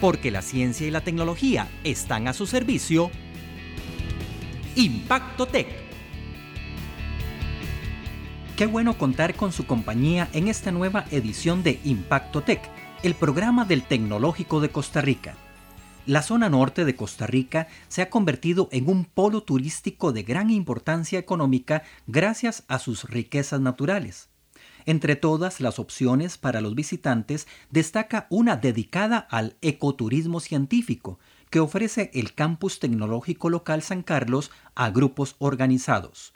Porque la ciencia y la tecnología están a su servicio. Impacto Tech. Qué bueno contar con su compañía en esta nueva edición de Impacto Tech, el programa del Tecnológico de Costa Rica. La zona norte de Costa Rica se ha convertido en un polo turístico de gran importancia económica gracias a sus riquezas naturales. Entre todas las opciones para los visitantes destaca una dedicada al ecoturismo científico, que ofrece el Campus Tecnológico Local San Carlos a grupos organizados.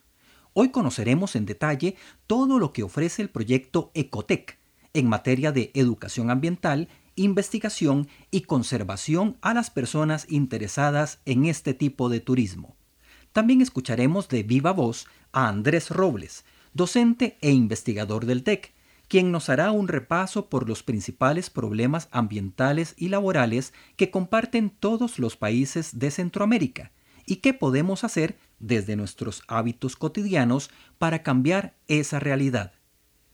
Hoy conoceremos en detalle todo lo que ofrece el proyecto Ecotec en materia de educación ambiental, investigación y conservación a las personas interesadas en este tipo de turismo. También escucharemos de viva voz a Andrés Robles, docente e investigador del TEC, quien nos hará un repaso por los principales problemas ambientales y laborales que comparten todos los países de Centroamérica y qué podemos hacer desde nuestros hábitos cotidianos para cambiar esa realidad.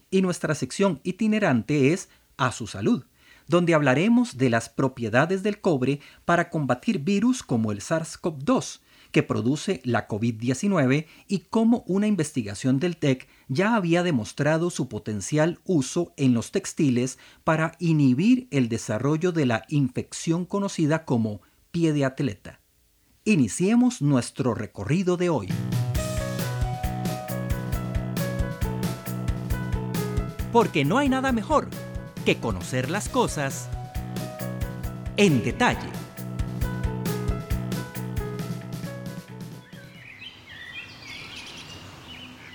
Y nuestra sección itinerante es A su salud, donde hablaremos de las propiedades del cobre para combatir virus como el SARS-CoV-2, que produce la COVID-19 y cómo una investigación del TEC ya había demostrado su potencial uso en los textiles para inhibir el desarrollo de la infección conocida como pie de atleta. Iniciemos nuestro recorrido de hoy. Porque no hay nada mejor que conocer las cosas en detalle.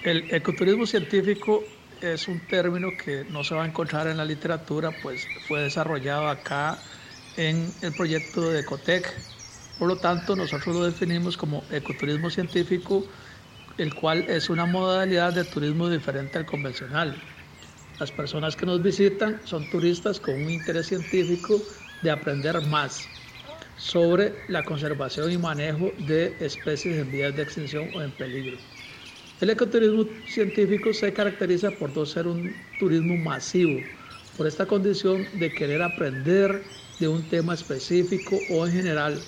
El ecoturismo científico es un término que no se va a encontrar en la literatura, pues fue desarrollado acá en el proyecto de Ecotec. Por lo tanto, nosotros lo definimos como ecoturismo científico, el cual es una modalidad de turismo diferente al convencional. Las personas que nos visitan son turistas con un interés científico de aprender más sobre la conservación y manejo de especies en vías de extinción o en peligro. El ecoturismo científico se caracteriza por no ser un turismo masivo, por esta condición de querer aprender de un tema específico o en general,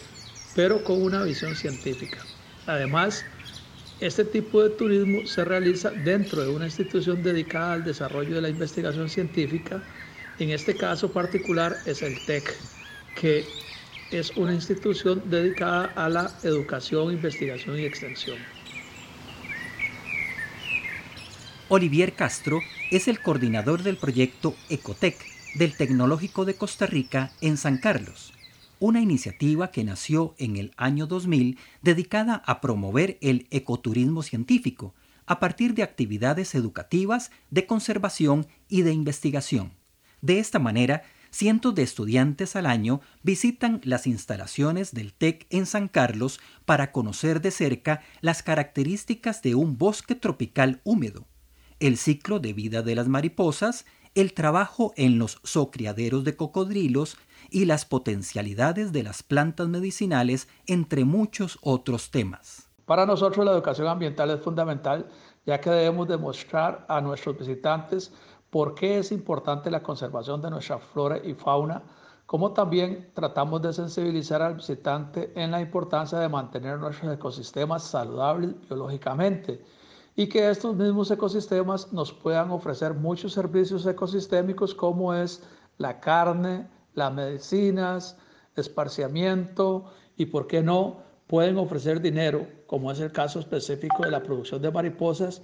pero con una visión científica. Además, este tipo de turismo se realiza dentro de una institución dedicada al desarrollo de la investigación científica. En este caso particular es el TEC, que es una institución dedicada a la educación, investigación y extensión. Olivier Castro es el coordinador del proyecto Ecotec del Tecnológico de Costa Rica en San Carlos, una iniciativa que nació en el año 2000 dedicada a promover el ecoturismo científico a partir de actividades educativas, de conservación y de investigación. De esta manera, cientos de estudiantes al año visitan las instalaciones del TEC en San Carlos para conocer de cerca las características de un bosque tropical húmedo el ciclo de vida de las mariposas, el trabajo en los zocriaderos de cocodrilos y las potencialidades de las plantas medicinales, entre muchos otros temas. Para nosotros la educación ambiental es fundamental, ya que debemos demostrar a nuestros visitantes por qué es importante la conservación de nuestra flora y fauna, como también tratamos de sensibilizar al visitante en la importancia de mantener nuestros ecosistemas saludables biológicamente y que estos mismos ecosistemas nos puedan ofrecer muchos servicios ecosistémicos como es la carne, las medicinas, esparciamiento y, por qué no, pueden ofrecer dinero, como es el caso específico de la producción de mariposas,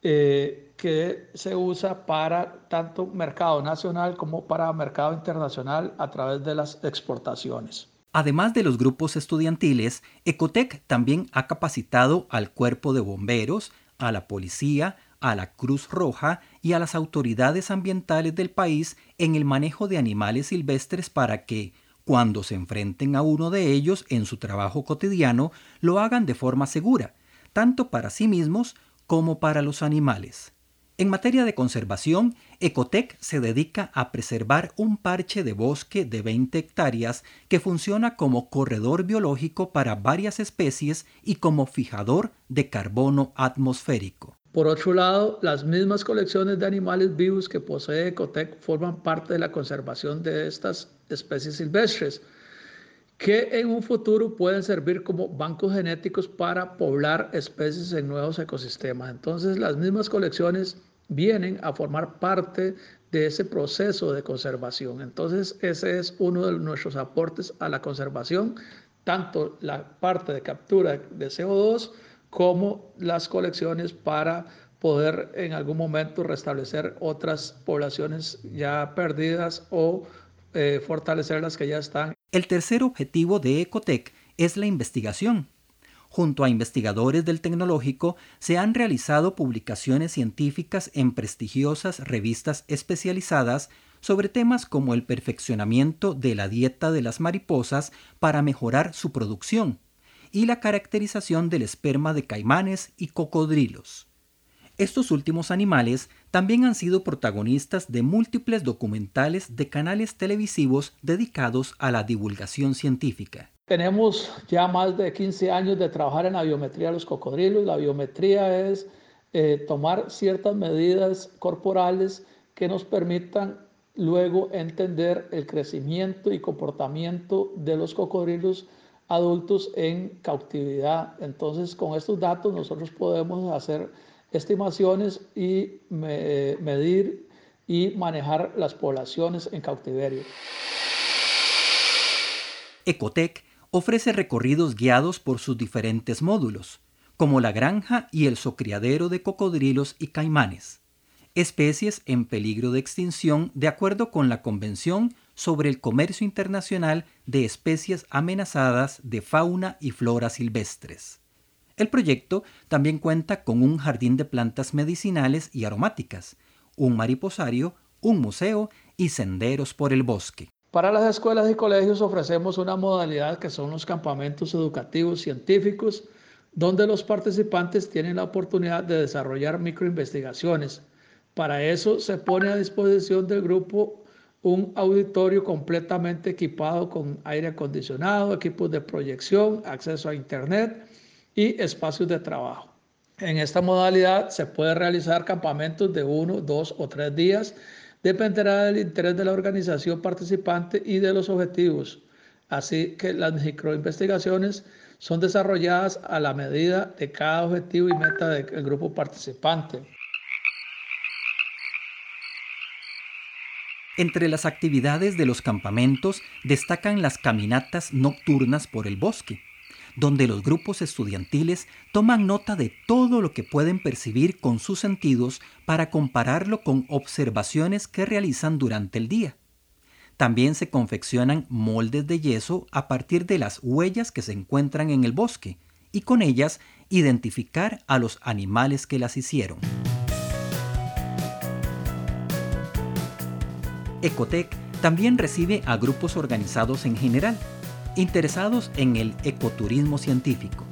eh, que se usa para tanto mercado nacional como para mercado internacional a través de las exportaciones. Además de los grupos estudiantiles, Ecotec también ha capacitado al cuerpo de bomberos, a la policía, a la Cruz Roja y a las autoridades ambientales del país en el manejo de animales silvestres para que, cuando se enfrenten a uno de ellos en su trabajo cotidiano, lo hagan de forma segura, tanto para sí mismos como para los animales. En materia de conservación, Ecotec se dedica a preservar un parche de bosque de 20 hectáreas que funciona como corredor biológico para varias especies y como fijador de carbono atmosférico. Por otro lado, las mismas colecciones de animales vivos que posee Ecotec forman parte de la conservación de estas especies silvestres. Que en un futuro pueden servir como bancos genéticos para poblar especies en nuevos ecosistemas. Entonces las mismas colecciones vienen a formar parte de ese proceso de conservación. Entonces ese es uno de nuestros aportes a la conservación, tanto la parte de captura de CO2 como las colecciones para poder en algún momento restablecer otras poblaciones ya perdidas o eh, fortalecer las que ya están. El tercer objetivo de Ecotec es la investigación. Junto a investigadores del tecnológico se han realizado publicaciones científicas en prestigiosas revistas especializadas sobre temas como el perfeccionamiento de la dieta de las mariposas para mejorar su producción y la caracterización del esperma de caimanes y cocodrilos. Estos últimos animales también han sido protagonistas de múltiples documentales de canales televisivos dedicados a la divulgación científica. Tenemos ya más de 15 años de trabajar en la biometría de los cocodrilos. La biometría es eh, tomar ciertas medidas corporales que nos permitan luego entender el crecimiento y comportamiento de los cocodrilos adultos en cautividad. Entonces, con estos datos nosotros podemos hacer estimaciones y medir y manejar las poblaciones en cautiverio. Ecotec ofrece recorridos guiados por sus diferentes módulos, como la granja y el socriadero de cocodrilos y caimanes, especies en peligro de extinción de acuerdo con la Convención sobre el Comercio Internacional de Especies Amenazadas de Fauna y Flora Silvestres. El proyecto también cuenta con un jardín de plantas medicinales y aromáticas, un mariposario, un museo y senderos por el bosque. Para las escuelas y colegios ofrecemos una modalidad que son los campamentos educativos científicos, donde los participantes tienen la oportunidad de desarrollar microinvestigaciones. Para eso se pone a disposición del grupo un auditorio completamente equipado con aire acondicionado, equipos de proyección, acceso a Internet y espacios de trabajo. En esta modalidad se puede realizar campamentos de uno, dos o tres días, dependerá del interés de la organización participante y de los objetivos. Así que las microinvestigaciones son desarrolladas a la medida de cada objetivo y meta del grupo participante. Entre las actividades de los campamentos destacan las caminatas nocturnas por el bosque donde los grupos estudiantiles toman nota de todo lo que pueden percibir con sus sentidos para compararlo con observaciones que realizan durante el día. También se confeccionan moldes de yeso a partir de las huellas que se encuentran en el bosque y con ellas identificar a los animales que las hicieron. Ecotec también recibe a grupos organizados en general, interesados en el ecoturismo científico.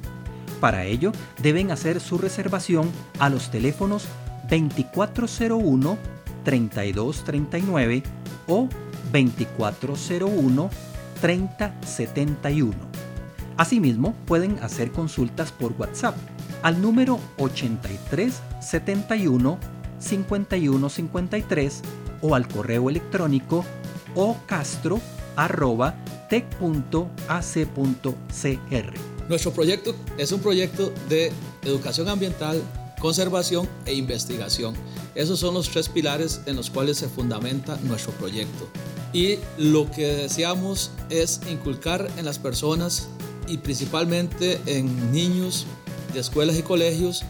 Para ello, deben hacer su reservación a los teléfonos 2401-3239 o 2401-3071. Asimismo, pueden hacer consultas por WhatsApp al número 8371 5153 o al correo electrónico o castro tec.ac.cr. Nuestro proyecto es un proyecto de educación ambiental, conservación e investigación. Esos son los tres pilares en los cuales se fundamenta nuestro proyecto. Y lo que deseamos es inculcar en las personas y principalmente en niños de escuelas y colegios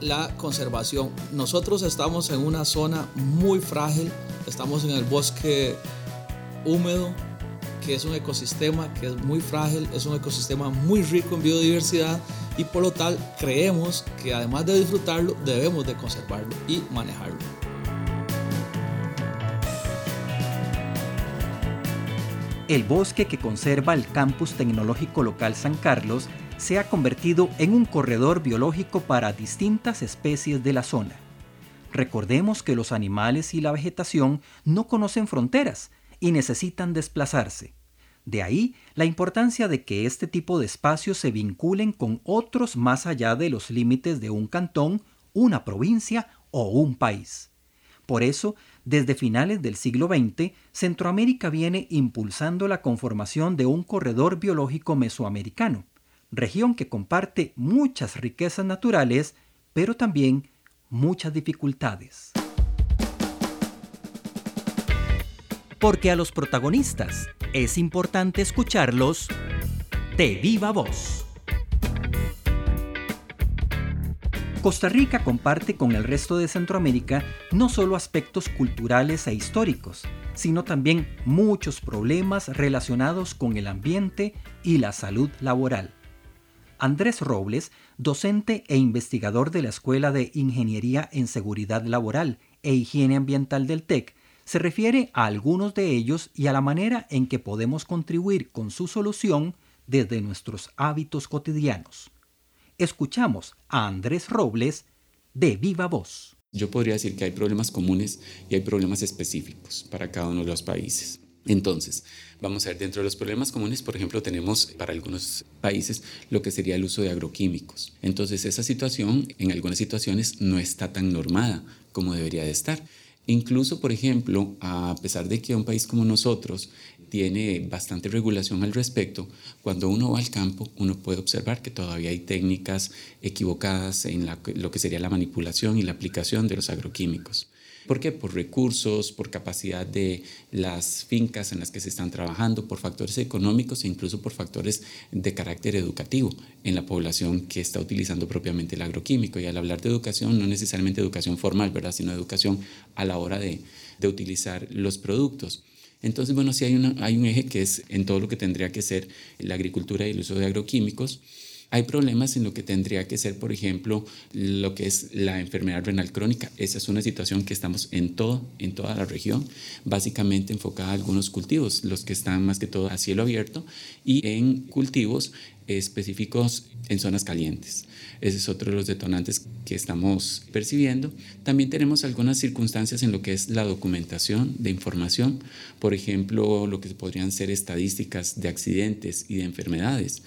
la conservación. Nosotros estamos en una zona muy frágil, estamos en el bosque húmedo, que es un ecosistema que es muy frágil, es un ecosistema muy rico en biodiversidad y por lo tal creemos que además de disfrutarlo debemos de conservarlo y manejarlo. El bosque que conserva el campus tecnológico local San Carlos se ha convertido en un corredor biológico para distintas especies de la zona. Recordemos que los animales y la vegetación no conocen fronteras y necesitan desplazarse. De ahí la importancia de que este tipo de espacios se vinculen con otros más allá de los límites de un cantón, una provincia o un país. Por eso, desde finales del siglo XX, Centroamérica viene impulsando la conformación de un corredor biológico mesoamericano, región que comparte muchas riquezas naturales, pero también muchas dificultades. Porque a los protagonistas es importante escucharlos de viva voz. Costa Rica comparte con el resto de Centroamérica no solo aspectos culturales e históricos, sino también muchos problemas relacionados con el ambiente y la salud laboral. Andrés Robles, docente e investigador de la Escuela de Ingeniería en Seguridad Laboral e Higiene Ambiental del TEC, se refiere a algunos de ellos y a la manera en que podemos contribuir con su solución desde nuestros hábitos cotidianos escuchamos a Andrés Robles de Viva Voz. Yo podría decir que hay problemas comunes y hay problemas específicos para cada uno de los países. Entonces, vamos a ver, dentro de los problemas comunes, por ejemplo, tenemos para algunos países lo que sería el uso de agroquímicos. Entonces, esa situación en algunas situaciones no está tan normada como debería de estar. Incluso, por ejemplo, a pesar de que un país como nosotros tiene bastante regulación al respecto, cuando uno va al campo, uno puede observar que todavía hay técnicas equivocadas en lo que sería la manipulación y la aplicación de los agroquímicos. ¿Por qué? Por recursos, por capacidad de las fincas en las que se están trabajando, por factores económicos e incluso por factores de carácter educativo en la población que está utilizando propiamente el agroquímico. Y al hablar de educación, no necesariamente educación formal, ¿verdad? sino educación a la hora de, de utilizar los productos. Entonces, bueno, sí hay, hay un eje que es en todo lo que tendría que ser la agricultura y el uso de agroquímicos. Hay problemas en lo que tendría que ser, por ejemplo, lo que es la enfermedad renal crónica. Esa es una situación que estamos en todo, en toda la región, básicamente enfocada a algunos cultivos, los que están más que todo a cielo abierto y en cultivos específicos en zonas calientes. Ese es otro de los detonantes que estamos percibiendo. También tenemos algunas circunstancias en lo que es la documentación de información, por ejemplo, lo que podrían ser estadísticas de accidentes y de enfermedades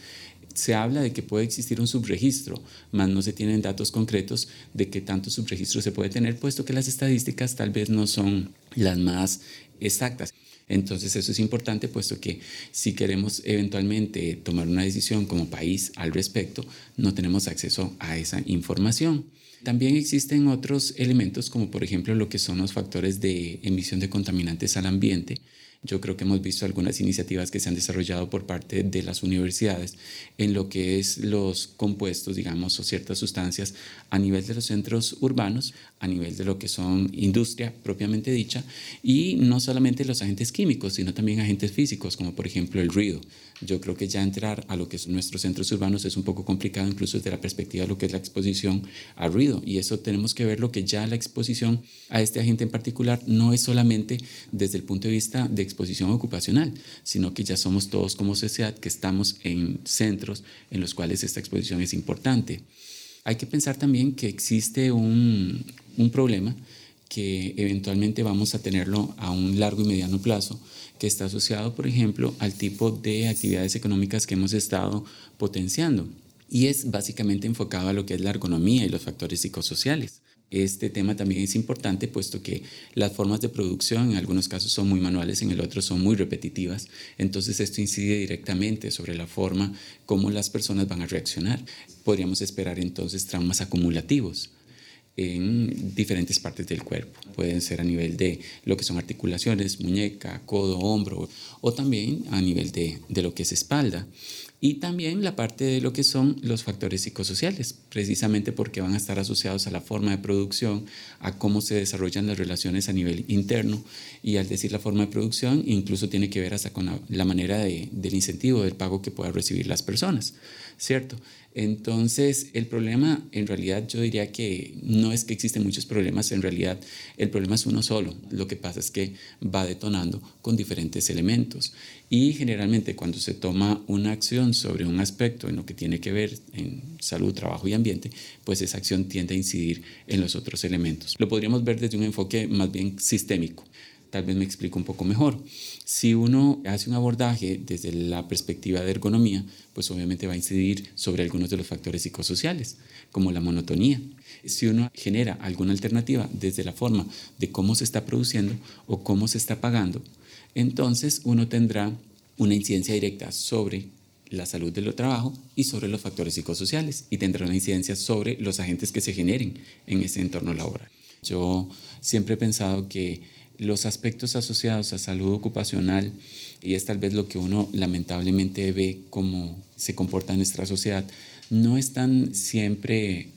se habla de que puede existir un subregistro, mas no se tienen datos concretos de qué tanto subregistro se puede tener, puesto que las estadísticas tal vez no son las más exactas. Entonces eso es importante puesto que si queremos eventualmente tomar una decisión como país al respecto, no tenemos acceso a esa información. También existen otros elementos como por ejemplo lo que son los factores de emisión de contaminantes al ambiente, yo creo que hemos visto algunas iniciativas que se han desarrollado por parte de las universidades en lo que es los compuestos, digamos, o ciertas sustancias a nivel de los centros urbanos, a nivel de lo que son industria propiamente dicha, y no solamente los agentes químicos, sino también agentes físicos, como por ejemplo el ruido. Yo creo que ya entrar a lo que son nuestros centros urbanos es un poco complicado, incluso desde la perspectiva de lo que es la exposición al ruido. Y eso tenemos que ver lo que ya la exposición a este agente en particular no es solamente desde el punto de vista de exposición ocupacional, sino que ya somos todos como sociedad que estamos en centros en los cuales esta exposición es importante. Hay que pensar también que existe un, un problema que eventualmente vamos a tenerlo a un largo y mediano plazo, que está asociado, por ejemplo, al tipo de actividades económicas que hemos estado potenciando. Y es básicamente enfocado a lo que es la ergonomía y los factores psicosociales. Este tema también es importante puesto que las formas de producción en algunos casos son muy manuales, en el otro son muy repetitivas. Entonces esto incide directamente sobre la forma como las personas van a reaccionar. Podríamos esperar entonces traumas acumulativos en diferentes partes del cuerpo. Pueden ser a nivel de lo que son articulaciones, muñeca, codo, hombro, o también a nivel de, de lo que es espalda y también la parte de lo que son los factores psicosociales, precisamente porque van a estar asociados a la forma de producción, a cómo se desarrollan las relaciones a nivel interno y al decir la forma de producción incluso tiene que ver hasta con la, manera de, del incentivo, del pago que puedan recibir las personas, ¿cierto? Entonces, el problema, en realidad, yo diría que no es que existen muchos problemas, en realidad el problema es uno solo. Lo que pasa es que va detonando con diferentes elementos. Y generalmente cuando se toma una acción sobre un aspecto en lo que tiene que ver en salud, trabajo y ambiente, pues esa acción tiende a incidir en los otros elementos. Lo podríamos ver desde un enfoque más bien sistémico Tal vez me explico un poco mejor. Si uno hace un abordaje desde la perspectiva de ergonomía, pues obviamente va a incidir sobre algunos de los factores psicosociales, como la monotonía. Si uno genera alguna alternativa desde la forma de cómo se está produciendo o cómo se está pagando, entonces uno tendrá una incidencia directa sobre la salud del trabajo y sobre los factores psicosociales y tendrá una incidencia sobre los agentes que se generen en ese entorno laboral. Yo siempre he pensado que los aspectos asociados a salud ocupacional, y es tal vez lo que uno lamentablemente ve cómo se comporta en nuestra sociedad, no están siempre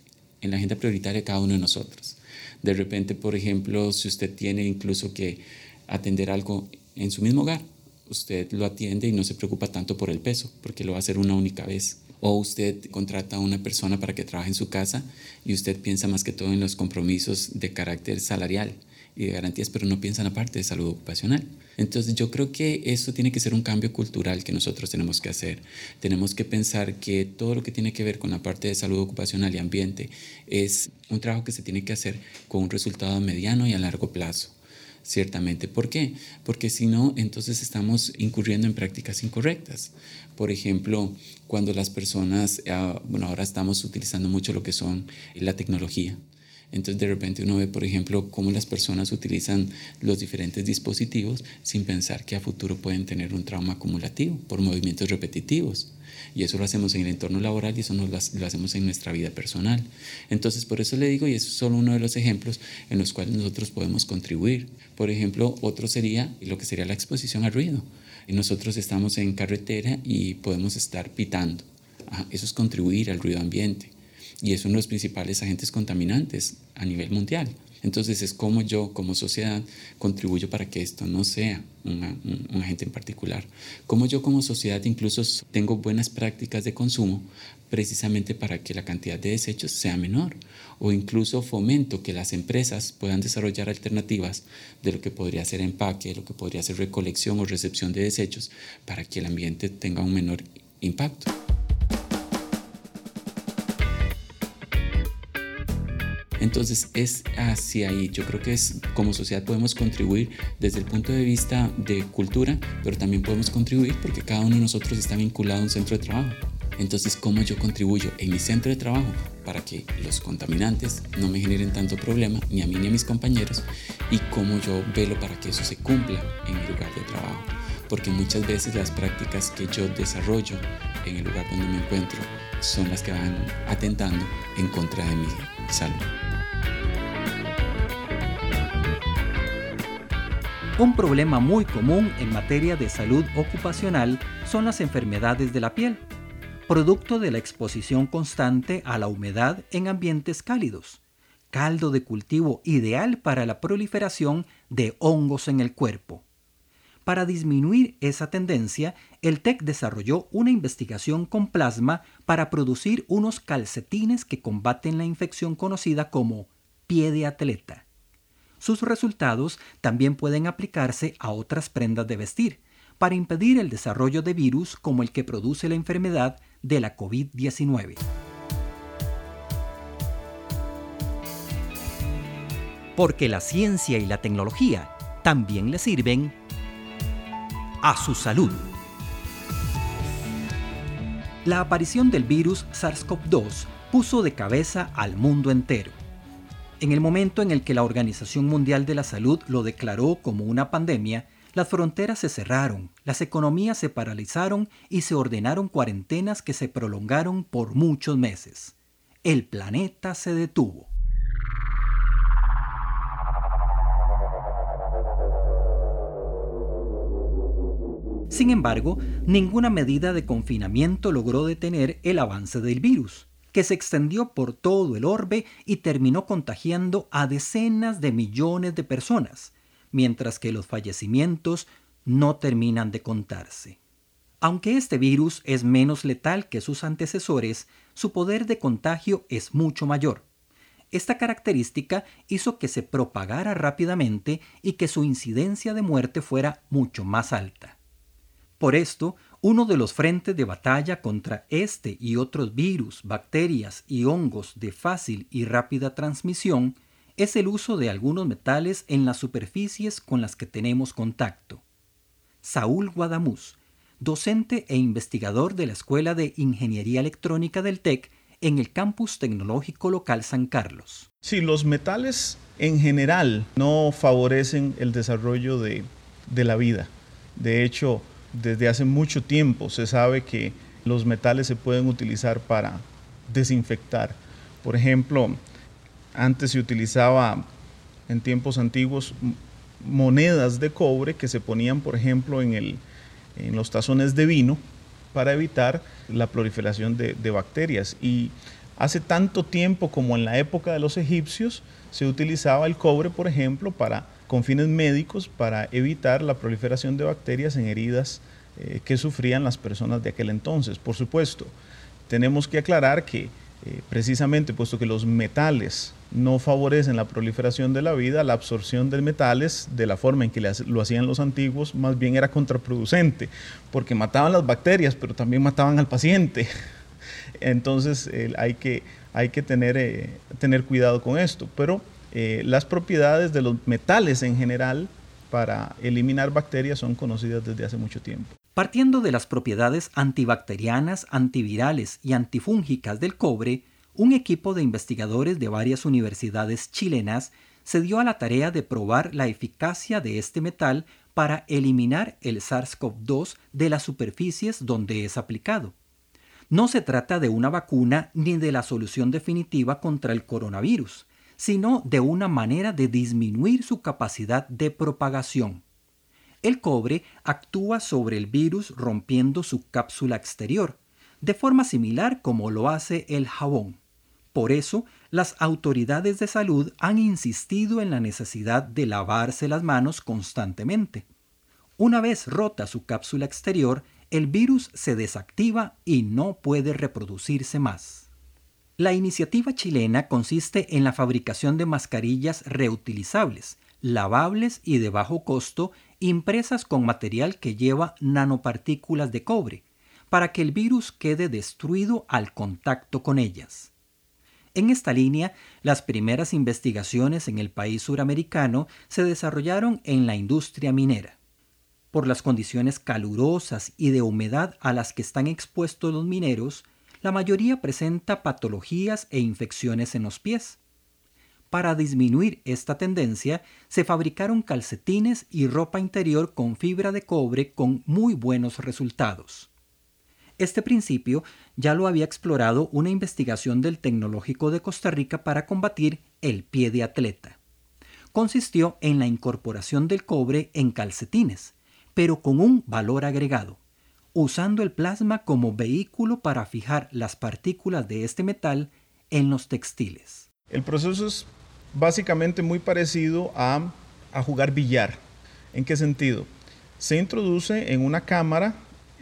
en la agenda prioritaria de cada uno de nosotros. De repente, por ejemplo, si usted tiene incluso que atender algo en su mismo hogar, usted lo atiende y no se preocupa tanto por el peso, porque lo va a hacer una única vez. O usted contrata a una persona para que trabaje en su casa y usted piensa más que todo en los compromisos de carácter salarial y de garantías, pero no piensa en la parte de salud ocupacional. Entonces yo creo que eso tiene que ser un cambio cultural que nosotros tenemos que hacer. Tenemos que pensar que todo lo que tiene que ver con la parte de salud ocupacional y ambiente es un trabajo que se tiene que hacer con un resultado mediano y a largo plazo ciertamente. ¿Por qué? Porque si no, entonces estamos incurriendo en prácticas incorrectas. Por ejemplo, cuando las personas, ah, bueno, ahora estamos utilizando mucho lo que son la tecnología. Entonces de repente uno ve, por ejemplo, cómo las personas utilizan los diferentes dispositivos sin pensar que a futuro pueden tener un trauma acumulativo por movimientos repetitivos. Y eso lo hacemos en el entorno laboral y eso no lo, hacemos en nuestra vida personal. Entonces, por eso le digo, y eso es solo uno de los ejemplos en los cuales nosotros podemos contribuir. Por ejemplo, otro sería lo que sería la exposición al ruido. Nosotros estamos en carretera y podemos estar pitando. eso es contribuir al ruido ambiente y es uno de los principales agentes contaminantes a nivel mundial. Entonces es como yo como sociedad contribuyo para que esto no sea un, agente en particular. Como yo como sociedad incluso tengo buenas prácticas de consumo precisamente para que la cantidad de desechos sea menor o incluso fomento que las empresas puedan desarrollar alternativas de lo que podría ser empaque, de lo que podría ser recolección o recepción de desechos para que el ambiente tenga un menor impacto. Entonces es hacia ahí. Yo creo que es como sociedad podemos contribuir desde el punto de vista de cultura, pero también podemos contribuir porque cada uno de nosotros está vinculado a un centro de trabajo. Entonces, ¿cómo yo contribuyo en mi centro de trabajo para que los contaminantes no me generen tanto problema, ni a mí ni a mis compañeros? Y cómo yo velo para que eso se cumpla en mi lugar de trabajo. Porque muchas veces las prácticas que yo desarrollo en el lugar donde me encuentro son las que van atentando en contra de mi salud. Un problema muy común en materia de salud ocupacional son las enfermedades de la piel, producto de la exposición constante a la humedad en ambientes cálidos, caldo de cultivo ideal para la proliferación de hongos en el cuerpo. Para disminuir esa tendencia, el TEC desarrolló una investigación con plasma para producir unos calcetines que combaten la infección conocida como pie de atleta. Sus resultados también pueden aplicarse a otras prendas de vestir para impedir el desarrollo de virus como el que produce la enfermedad de la COVID-19. Porque la ciencia y la tecnología también le sirven a su salud. La aparición del virus SARS-CoV-2 puso de cabeza al mundo entero en el momento en el que la Organización Mundial de la Salud lo declaró como una pandemia, las fronteras se cerraron, las economías se paralizaron y se ordenaron cuarentenas que se prolongaron por muchos meses. El planeta se detuvo. Sin embargo, ninguna medida de confinamiento logró detener el avance del virus que se extendió por todo el orbe y terminó contagiando a decenas de millones de personas, mientras que los fallecimientos no terminan de contarse. Aunque este virus es menos letal que sus antecesores, su poder de contagio es mucho mayor. Esta característica hizo que se propagara rápidamente y que su incidencia de muerte fuera mucho más alta. Por esto, uno de los frentes de batalla contra este y otros virus, bacterias y hongos de fácil y rápida transmisión es el uso de algunos metales en las superficies con las que tenemos contacto. Saúl Guadamuz, docente e investigador de la Escuela de Ingeniería Electrónica del TEC en el campus tecnológico local San Carlos. Sí, los metales en general no favorecen el desarrollo de, de la vida. De hecho, desde hace mucho tiempo se sabe que los metales se pueden utilizar para desinfectar. Por ejemplo, antes se utilizaba en tiempos antiguos monedas de cobre que se ponían, por ejemplo, en, el, los tazones de vino para evitar la proliferación de, de bacterias. Y hace tanto tiempo como en la época de los egipcios se utilizaba el cobre, por ejemplo, para, con fines médicos para evitar la proliferación de bacterias en heridas eh, que sufrían las personas de aquel entonces. Por supuesto, tenemos que aclarar que eh, precisamente puesto que los metales no favorecen la proliferación de la vida, la absorción de metales de la forma en que lo hacían los antiguos más bien era contraproducente, porque mataban las bacterias, pero también mataban al paciente. Entonces hay que, hay que tener, eh, tener cuidado con esto. Pero las propiedades de los metales en general para eliminar bacterias son conocidas desde hace mucho tiempo. Partiendo de las propiedades antibacterianas, antivirales y antifúngicas del cobre, un equipo de investigadores de varias universidades chilenas se dio a la tarea de probar la eficacia de este metal para eliminar el SARS-CoV-2 de las superficies donde es aplicado. No se trata de una vacuna ni de la solución definitiva contra el coronavirus, sino de una manera de disminuir su capacidad de propagación. El cobre actúa sobre el virus rompiendo su cápsula exterior, de forma similar como lo hace el jabón. Por eso, las autoridades de salud han insistido en la necesidad de lavarse las manos constantemente. Una vez rota su cápsula exterior, el virus se desactiva y no puede reproducirse más. La iniciativa chilena consiste en la fabricación de mascarillas reutilizables, lavables y de bajo costo impresas con material que lleva nanopartículas de cobre, para que el virus quede destruido al contacto con ellas. En esta línea, las primeras investigaciones en el país suramericano se desarrollaron en la industria minera. Por las condiciones calurosas y de humedad a las que están expuestos los mineros, la mayoría presenta patologías e infecciones en los pies. Para disminuir esta tendencia, se fabricaron calcetines y ropa interior con fibra de cobre con muy buenos resultados. Este principio ya lo había explorado una investigación del Tecnológico de Costa Rica para combatir el pie de atleta. Consistió en la incorporación del cobre en calcetines, pero con un valor agregado, usando el plasma como vehículo para fijar las partículas de este metal en los textiles. El proceso es básicamente muy parecido a, jugar billar. ¿En qué sentido? Se introduce en una cámara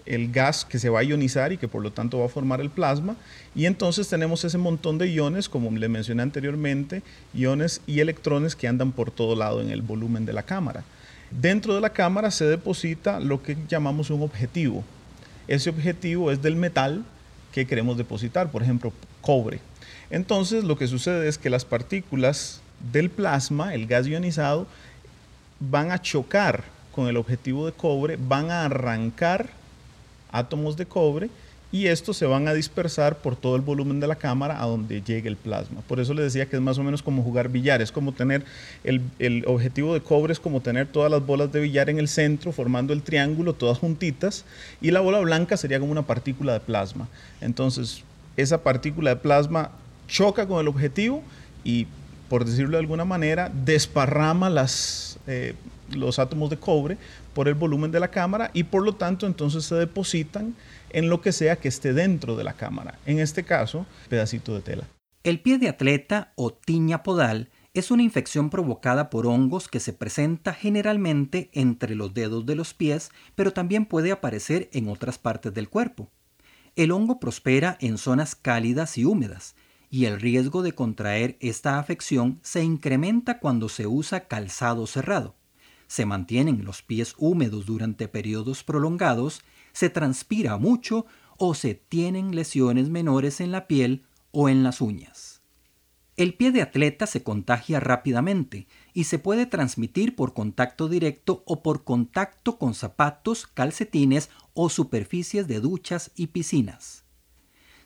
el gas que se va a ionizar y que por lo tanto va a formar el plasma. Y entonces tenemos ese montón de iones, como le mencioné anteriormente, iones y electrones que andan por todo lado en el volumen de la cámara. Dentro de la cámara se deposita lo que llamamos un objetivo. Ese objetivo es del metal que queremos depositar, por ejemplo, cobre. Entonces lo que sucede es que las partículas del plasma, el gas ionizado, van a chocar con el objetivo de cobre, van a arrancar átomos de cobre y estos se van a dispersar por todo el volumen de la cámara a donde llegue el plasma. Por eso les decía que es más o menos como jugar billar, es como tener el, el, objetivo de cobre, es como tener todas las bolas de billar en el centro, formando el triángulo, todas juntitas, y la bola blanca sería como una partícula de plasma. Entonces, esa partícula de plasma choca con el objetivo y por decirlo de alguna manera, desparrama las, eh, los átomos de cobre por el volumen de la cámara y por lo tanto entonces se depositan en lo que sea que esté dentro de la cámara. En este caso, pedacito de tela. El pie de atleta o tiña podal es una infección provocada por hongos que se presenta generalmente entre los dedos de los pies, pero también puede aparecer en otras partes del cuerpo. El hongo prospera en zonas cálidas y húmedas, y el riesgo de contraer esta afección se incrementa cuando se usa calzado cerrado. Se mantienen los pies húmedos durante periodos prolongados, se transpira mucho o se tienen lesiones menores en la piel o en las uñas. El pie de atleta se contagia rápidamente y se puede transmitir por contacto directo o por contacto con zapatos, calcetines o superficies de duchas y piscinas.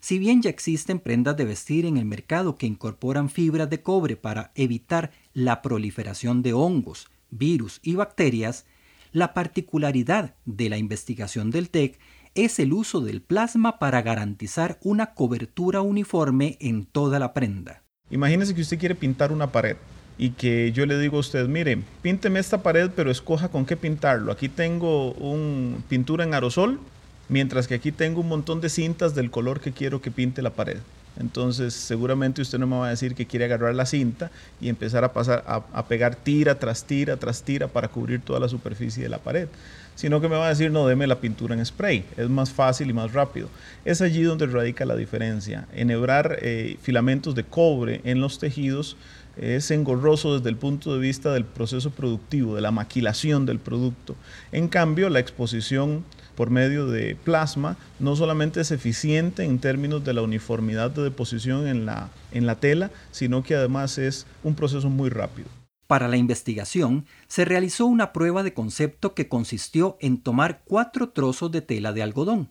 Si bien ya existen prendas de vestir en el mercado que incorporan fibras de cobre para evitar la proliferación de hongos, virus y bacterias, la particularidad de la investigación del TEC es el uso del plasma para garantizar una cobertura uniforme en toda la prenda. Imagínese que usted quiere pintar una pared y que yo le digo a usted, mire, pínteme esta pared, pero escoja con qué pintarlo. Aquí tengo un pintura en aerosol, mientras que aquí tengo un montón de cintas del color que quiero que pinte la pared. Entonces, seguramente usted no me va a decir que quiere agarrar la cinta y empezar a pasar a, pegar tira tras tira tras tira para cubrir toda la superficie de la pared, sino que me va a decir, no, deme la pintura en spray, es más fácil y más rápido. Es allí donde radica la diferencia. Enhebrar eh, filamentos de cobre en los tejidos es engorroso desde el punto de vista del proceso productivo, de la maquilación del producto. En cambio, la exposición por medio de plasma no solamente es eficiente en términos de la uniformidad de deposición en la, en la tela, sino que además es un proceso muy rápido. Para la investigación, se realizó una prueba de concepto que consistió en tomar cuatro trozos de tela de algodón.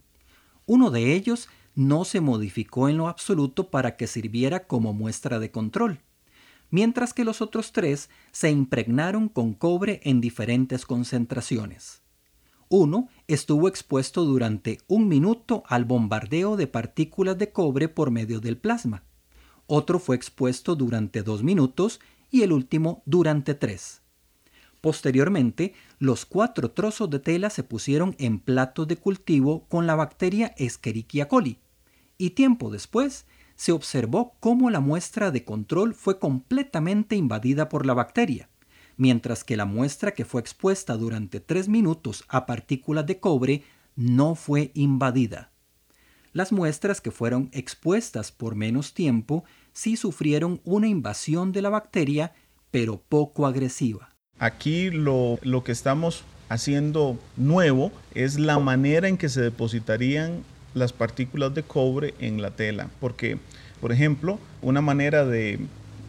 Uno de ellos no se modificó en lo absoluto para que sirviera como muestra de control, mientras que los otros tres se impregnaron con cobre en diferentes concentraciones. Uno estuvo expuesto durante un minuto al bombardeo de partículas de cobre por medio del plasma. Otro fue expuesto durante dos minutos y el último durante tres. Posteriormente, los cuatro trozos de tela se pusieron en platos de cultivo con la bacteria Escherichia coli y tiempo después se observó cómo la muestra de control fue completamente invadida por la bacteria mientras que la muestra que fue expuesta durante tres minutos a partículas de cobre no fue invadida. Las muestras que fueron expuestas por menos tiempo sí sufrieron una invasión de la bacteria, pero poco agresiva. Aquí lo, lo que estamos haciendo nuevo es la manera en que se depositarían las partículas de cobre en la tela. Porque, por ejemplo, una manera de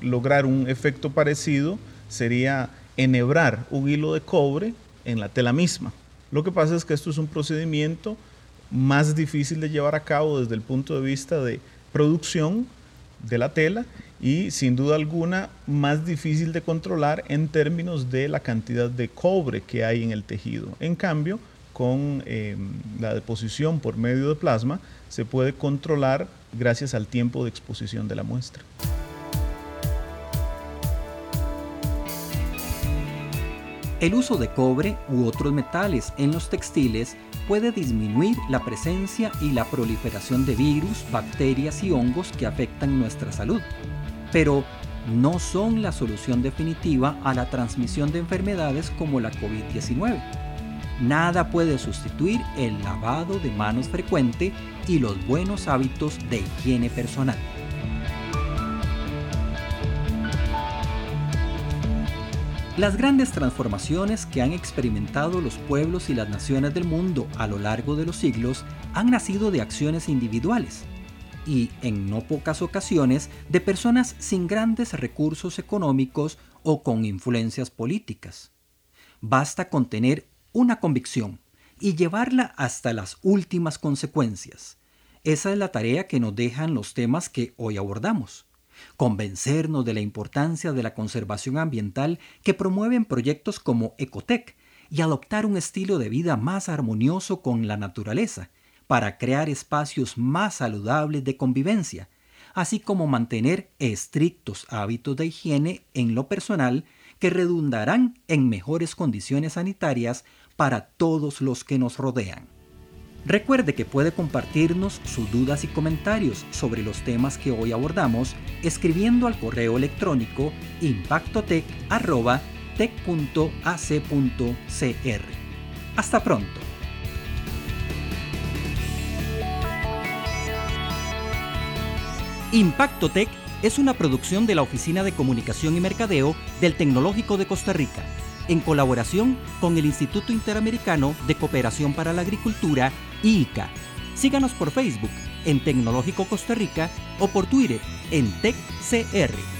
lograr un efecto parecido sería enhebrar un hilo de cobre en la tela misma. Lo que pasa es que esto es un procedimiento más difícil de llevar a cabo desde el punto de vista de producción de la tela y sin duda alguna más difícil de controlar en términos de la cantidad de cobre que hay en el tejido. En cambio, con em, la deposición por medio de plasma se puede controlar gracias al tiempo de exposición de la muestra. El uso de cobre u otros metales en los textiles puede disminuir la presencia y la proliferación de virus, bacterias y hongos que afectan nuestra salud, pero no son la solución definitiva a la transmisión de enfermedades como la COVID-19. Nada puede sustituir el lavado de manos frecuente y los buenos hábitos de higiene personal. Las grandes transformaciones que han experimentado los pueblos y las naciones del mundo a lo largo de los siglos han nacido de acciones individuales y, en no pocas ocasiones, de personas sin grandes recursos económicos o con influencias políticas. Basta con tener una convicción y llevarla hasta las últimas consecuencias. Esa es la tarea que nos dejan los temas que hoy abordamos convencernos de la importancia de la conservación ambiental que promueven proyectos como Ecotec y adoptar un estilo de vida más armonioso con la naturaleza para crear espacios más saludables de convivencia, así como mantener estrictos hábitos de higiene en lo personal que redundarán en mejores condiciones sanitarias para todos los que nos rodean. Recuerde que puede compartirnos sus dudas y comentarios sobre los temas que hoy abordamos escribiendo al correo electrónico impactotec.tec.ac.cr. Hasta pronto. Impactotec es una producción de la Oficina de Comunicación y Mercadeo del Tecnológico de Costa Rica, en colaboración con el Instituto Interamericano de Cooperación para la Agricultura IICA. Síganos por Facebook en Tecnológico Costa Rica o por Twitter en TecCR.